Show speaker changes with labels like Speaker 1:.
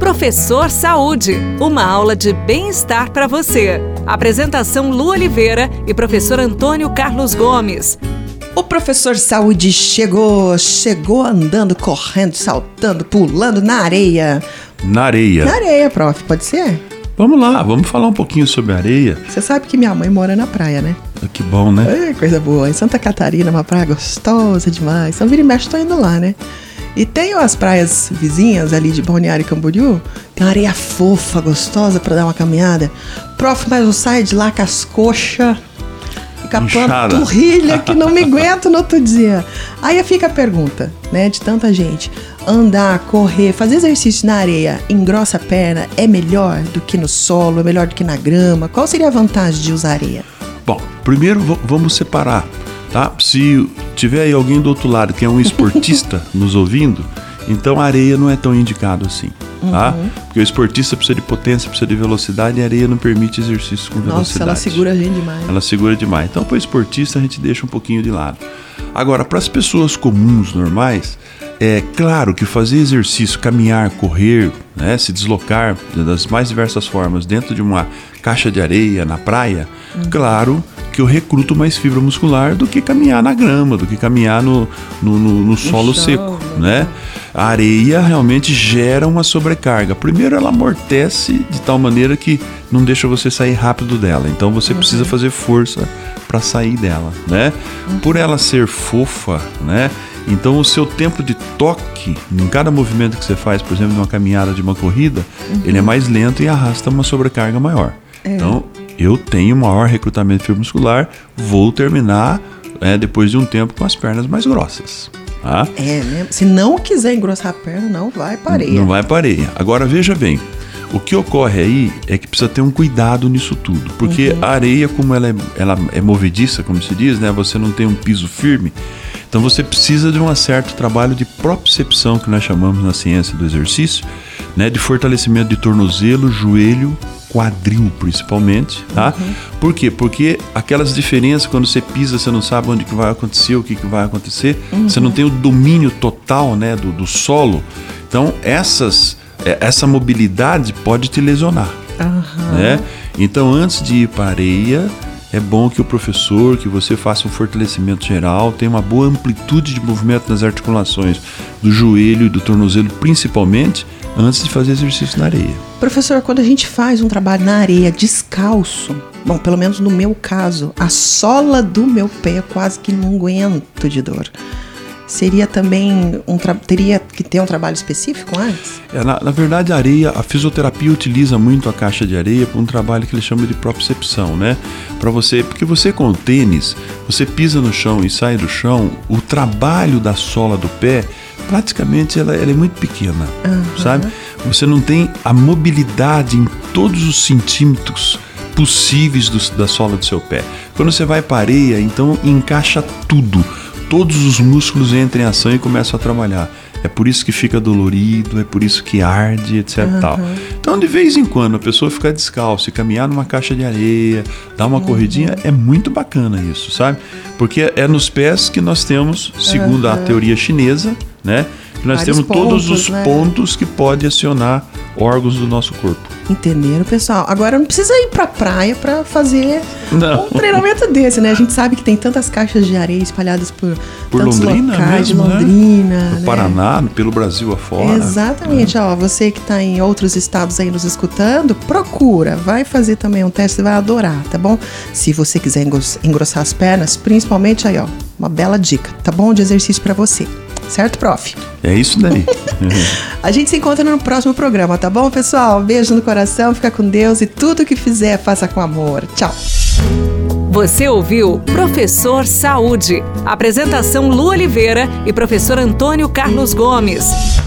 Speaker 1: Professor Saúde, uma aula de bem-estar para você. Apresentação Lu Oliveira e professor Antônio Carlos Gomes.
Speaker 2: O professor Saúde chegou, chegou andando, correndo, saltando, pulando na areia.
Speaker 3: Na areia.
Speaker 2: Na areia, prof, pode ser?
Speaker 3: Vamos lá, vamos falar um pouquinho sobre areia.
Speaker 2: Você sabe que minha mãe mora na praia, né?
Speaker 3: Que bom, né?
Speaker 2: É, coisa boa. Em Santa Catarina, uma praia gostosa demais. Então, vira e mexe, tô indo lá, né? E tem as praias vizinhas ali de Balneário Camboriú, tem uma areia fofa, gostosa para dar uma caminhada. Prof, mas eu saio de lá com as coxas a panturrilha que não me aguento no outro dia. Aí fica a pergunta, né, de tanta gente. Andar, correr, fazer exercício na areia engrossa a perna é melhor do que no solo, é melhor do que na grama? Qual seria a vantagem de usar areia?
Speaker 3: Bom, primeiro vamos separar tá? Se tiver aí alguém do outro lado que é um esportista nos ouvindo, então a areia não é tão indicado assim, tá? Uhum. Porque o esportista precisa de potência, precisa de velocidade e a areia não permite exercício com velocidade.
Speaker 2: Nossa, ela segura a gente demais.
Speaker 3: Ela segura demais. Então, para o esportista, a gente deixa um pouquinho de lado. Agora, para as pessoas comuns, normais, é claro que fazer exercício, caminhar, correr, né, se deslocar das mais diversas formas dentro de uma caixa de areia na praia, uhum. claro que eu recruto mais fibra muscular do que caminhar na grama, do que caminhar no, no, no, no solo chão, seco, né? A areia realmente gera uma sobrecarga. Primeiro, ela amortece de tal maneira que não deixa você sair rápido dela. Então, você uhum. precisa fazer força para sair dela, né? Uhum. Por ela ser fofa, né? Então, o seu tempo de toque em cada movimento que você faz, por exemplo, de uma caminhada, de uma corrida, uhum. ele é mais lento e arrasta uma sobrecarga maior. É. Então, eu tenho maior recrutamento de fibra muscular, vou terminar é, depois de um tempo com as pernas mais grossas. Tá?
Speaker 2: É, né? Se não quiser engrossar a perna, não vai para areia.
Speaker 3: Não vai para areia. Agora veja bem, o que ocorre aí é que precisa ter um cuidado nisso tudo, porque uhum. a areia, como ela é, ela é movediça, como se diz, né? Você não tem um piso firme. Então você precisa de um certo trabalho de propriocepção que nós chamamos na ciência do exercício, né? De fortalecimento de tornozelo, joelho, quadril principalmente, tá? Uhum. Por quê? Porque aquelas diferenças quando você pisa, você não sabe onde que vai acontecer, o que, que vai acontecer, uhum. você não tem o domínio total, né, do, do solo. Então essas é, essa mobilidade pode te lesionar, uhum. né? Então antes de ir para a areia é bom que o professor, que você faça um fortalecimento geral, tenha uma boa amplitude de movimento nas articulações do joelho e do tornozelo, principalmente antes de fazer exercício na areia.
Speaker 2: Professor, quando a gente faz um trabalho na areia descalço, bom, pelo menos no meu caso, a sola do meu pé quase que não aguento de dor seria também um teria que ter um trabalho específico antes?
Speaker 3: É, na, na, verdade, a areia, a fisioterapia utiliza muito a caixa de areia para um trabalho que eles chamam de propriocepção, né? Para você, porque você com o tênis, você pisa no chão e sai do chão, o trabalho da sola do pé praticamente ela, ela é muito pequena, uhum. sabe? Você não tem a mobilidade em todos os centímetros possíveis do, da sola do seu pé. Quando você vai para areia, então encaixa tudo todos os músculos entram em ação e começam a trabalhar. É por isso que fica dolorido, é por isso que arde, etc. Uhum. Tal. Então, de vez em quando, a pessoa ficar descalço e caminhar numa caixa de areia, dar uma uhum. corridinha, é muito bacana isso, sabe? Porque é nos pés que nós temos, segundo uhum. a teoria chinesa, né? Que nós Vários temos pontos, todos os né? pontos que pode acionar órgãos do nosso corpo.
Speaker 2: Entenderam, pessoal? Agora não precisa ir pra praia para fazer não. um treinamento desse, né? A gente sabe que tem tantas caixas de areia espalhadas por,
Speaker 3: por
Speaker 2: tantos
Speaker 3: Londrina
Speaker 2: locais
Speaker 3: mesmo,
Speaker 2: de Londrina. Né?
Speaker 3: No Paraná, pelo Brasil afora.
Speaker 2: Exatamente. Né? Ó, você que está em outros estados aí nos escutando, procura. Vai fazer também um teste, você vai adorar, tá bom? Se você quiser engrossar as pernas, principalmente aí, ó, uma bela dica, tá bom? De exercício para você. Certo, prof?
Speaker 3: É isso daí.
Speaker 2: a gente se encontra no próximo programa, tá bom, pessoal? Beijo no coração, fica com Deus e tudo que fizer, faça com amor. Tchau.
Speaker 1: Você ouviu Professor Saúde. Apresentação Lu Oliveira e professor Antônio Carlos Gomes.